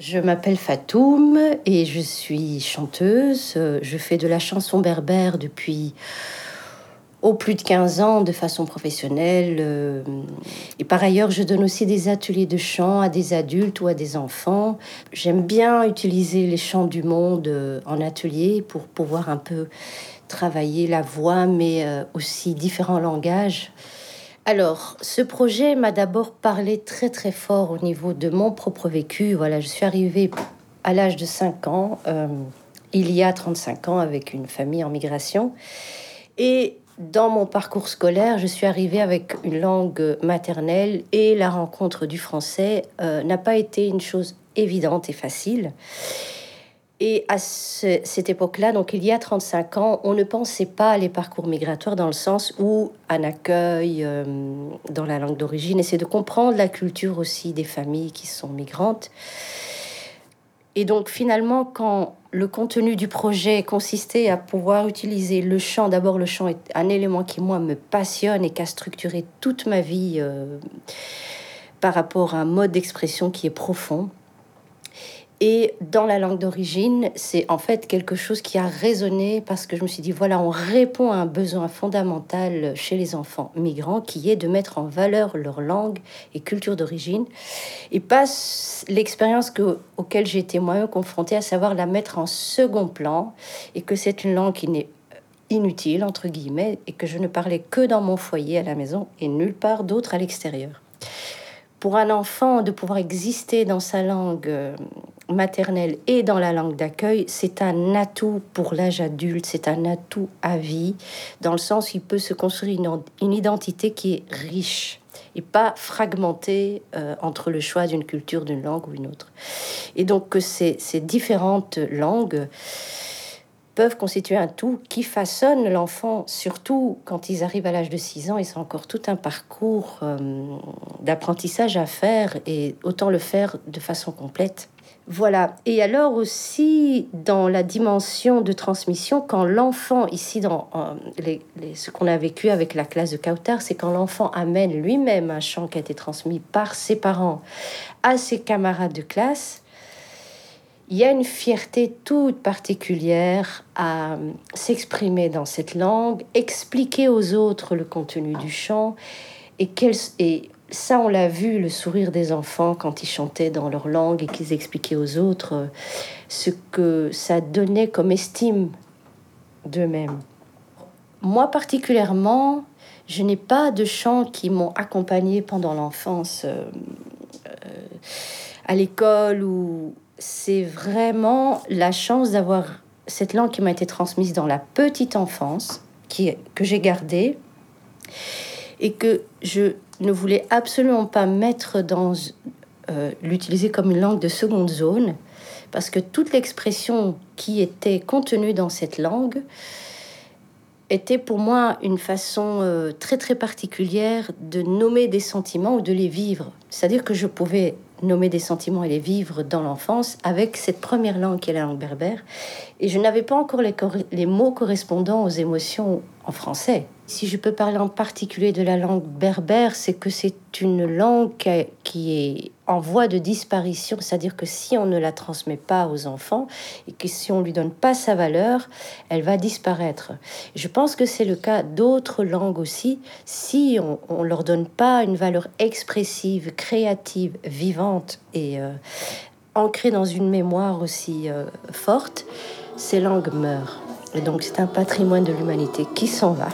Je m'appelle Fatoum et je suis chanteuse. Je fais de la chanson berbère depuis au plus de 15 ans de façon professionnelle. Et par ailleurs, je donne aussi des ateliers de chant à des adultes ou à des enfants. J'aime bien utiliser les chants du monde euh, en atelier pour pouvoir un peu travailler la voix, mais euh, aussi différents langages. Alors, ce projet m'a d'abord parlé très très fort au niveau de mon propre vécu. Voilà, je suis arrivée à l'âge de 5 ans, il y a 35 ans, avec une famille en migration. Et dans mon parcours scolaire, je suis arrivée avec une langue maternelle et la rencontre du français euh, n'a pas été une chose évidente et facile. Et à cette époque-là, donc il y a 35 ans, on ne pensait pas à les parcours migratoires dans le sens où un accueil euh, dans la langue d'origine, et c'est de comprendre la culture aussi des familles qui sont migrantes. Et donc finalement, quand le contenu du projet consistait à pouvoir utiliser le chant, d'abord le chant est un élément qui moi me passionne et qui a structuré toute ma vie euh, par rapport à un mode d'expression qui est profond. Et dans la langue d'origine, c'est en fait quelque chose qui a résonné parce que je me suis dit, voilà, on répond à un besoin fondamental chez les enfants migrants qui est de mettre en valeur leur langue et culture d'origine. Et pas l'expérience que, auquel j'ai été moi-même confrontée, à savoir la mettre en second plan et que c'est une langue qui n'est inutile, entre guillemets, et que je ne parlais que dans mon foyer à la maison et nulle part d'autre à l'extérieur. Pour un enfant de pouvoir exister dans sa langue euh, maternelle et dans la langue d'accueil, c'est un atout pour l'âge adulte, c'est un atout à vie, dans le sens où il peut se construire une, identité qui est riche et pas fragmentée euh, entre le choix d'une culture, d'une langue ou une autre. Et donc que ces, différentes langues peuvent constituer un tout qui façonne l'enfant, surtout quand ils arrivent à l'âge de 6 ans, et c'est encore tout un parcours euh, d'apprentissage à faire, et autant le faire de façon complète. Voilà. Et alors aussi, dans la dimension de transmission, quand l'enfant, ici, dans ce qu'on a vécu avec la classe de Kautar, c'est quand l'enfant amène lui-même un chant qui a été transmis par ses parents à ses camarades de classe, il y a une fierté toute particulière à euh, s'exprimer dans cette langue, expliquer aux autres le contenu du chant. Et, et ça, on l'a vu, le sourire des enfants quand ils chantaient dans leur langue et qu'ils expliquaient aux autres euh, ce que ça donnait comme estime d'eux-mêmes. Moi particulièrement, je n'ai pas de chants qui m'ont accompagné pendant l'enfance euh, à l'école ou c'est vraiment la chance d'avoir cette langue qui m'a été transmise dans la petite enfance, qui, que j'ai gardée, et que je ne voulais absolument pas mettre dans euh, l'utiliser comme une langue de seconde zone, parce que toute l'expression qui était contenue dans cette langue était pour moi une façon euh, très très particulière de nommer des sentiments ou de les vivre. C'est-à-dire que je pouvais nommer des sentiments et les vivre dans l'enfance avec cette première langue qui est la langue berbère. Et je n'avais pas encore les, les mots correspondant aux émotions en français. Si je peux parler en particulier de la langue berbère, c'est que c'est une langue qui est en voie de disparition, c'est-à-dire que si on ne la transmet pas aux enfants et que si on lui donne pas sa valeur, elle va disparaître. Je pense que c'est le cas d'autres langues aussi. Si on, ne leur donne pas une valeur expressive, créative, vivante et euh, ancrée dans une mémoire aussi euh, forte, ces langues meurent. Et donc c'est un patrimoine de l'humanité qui s'en va.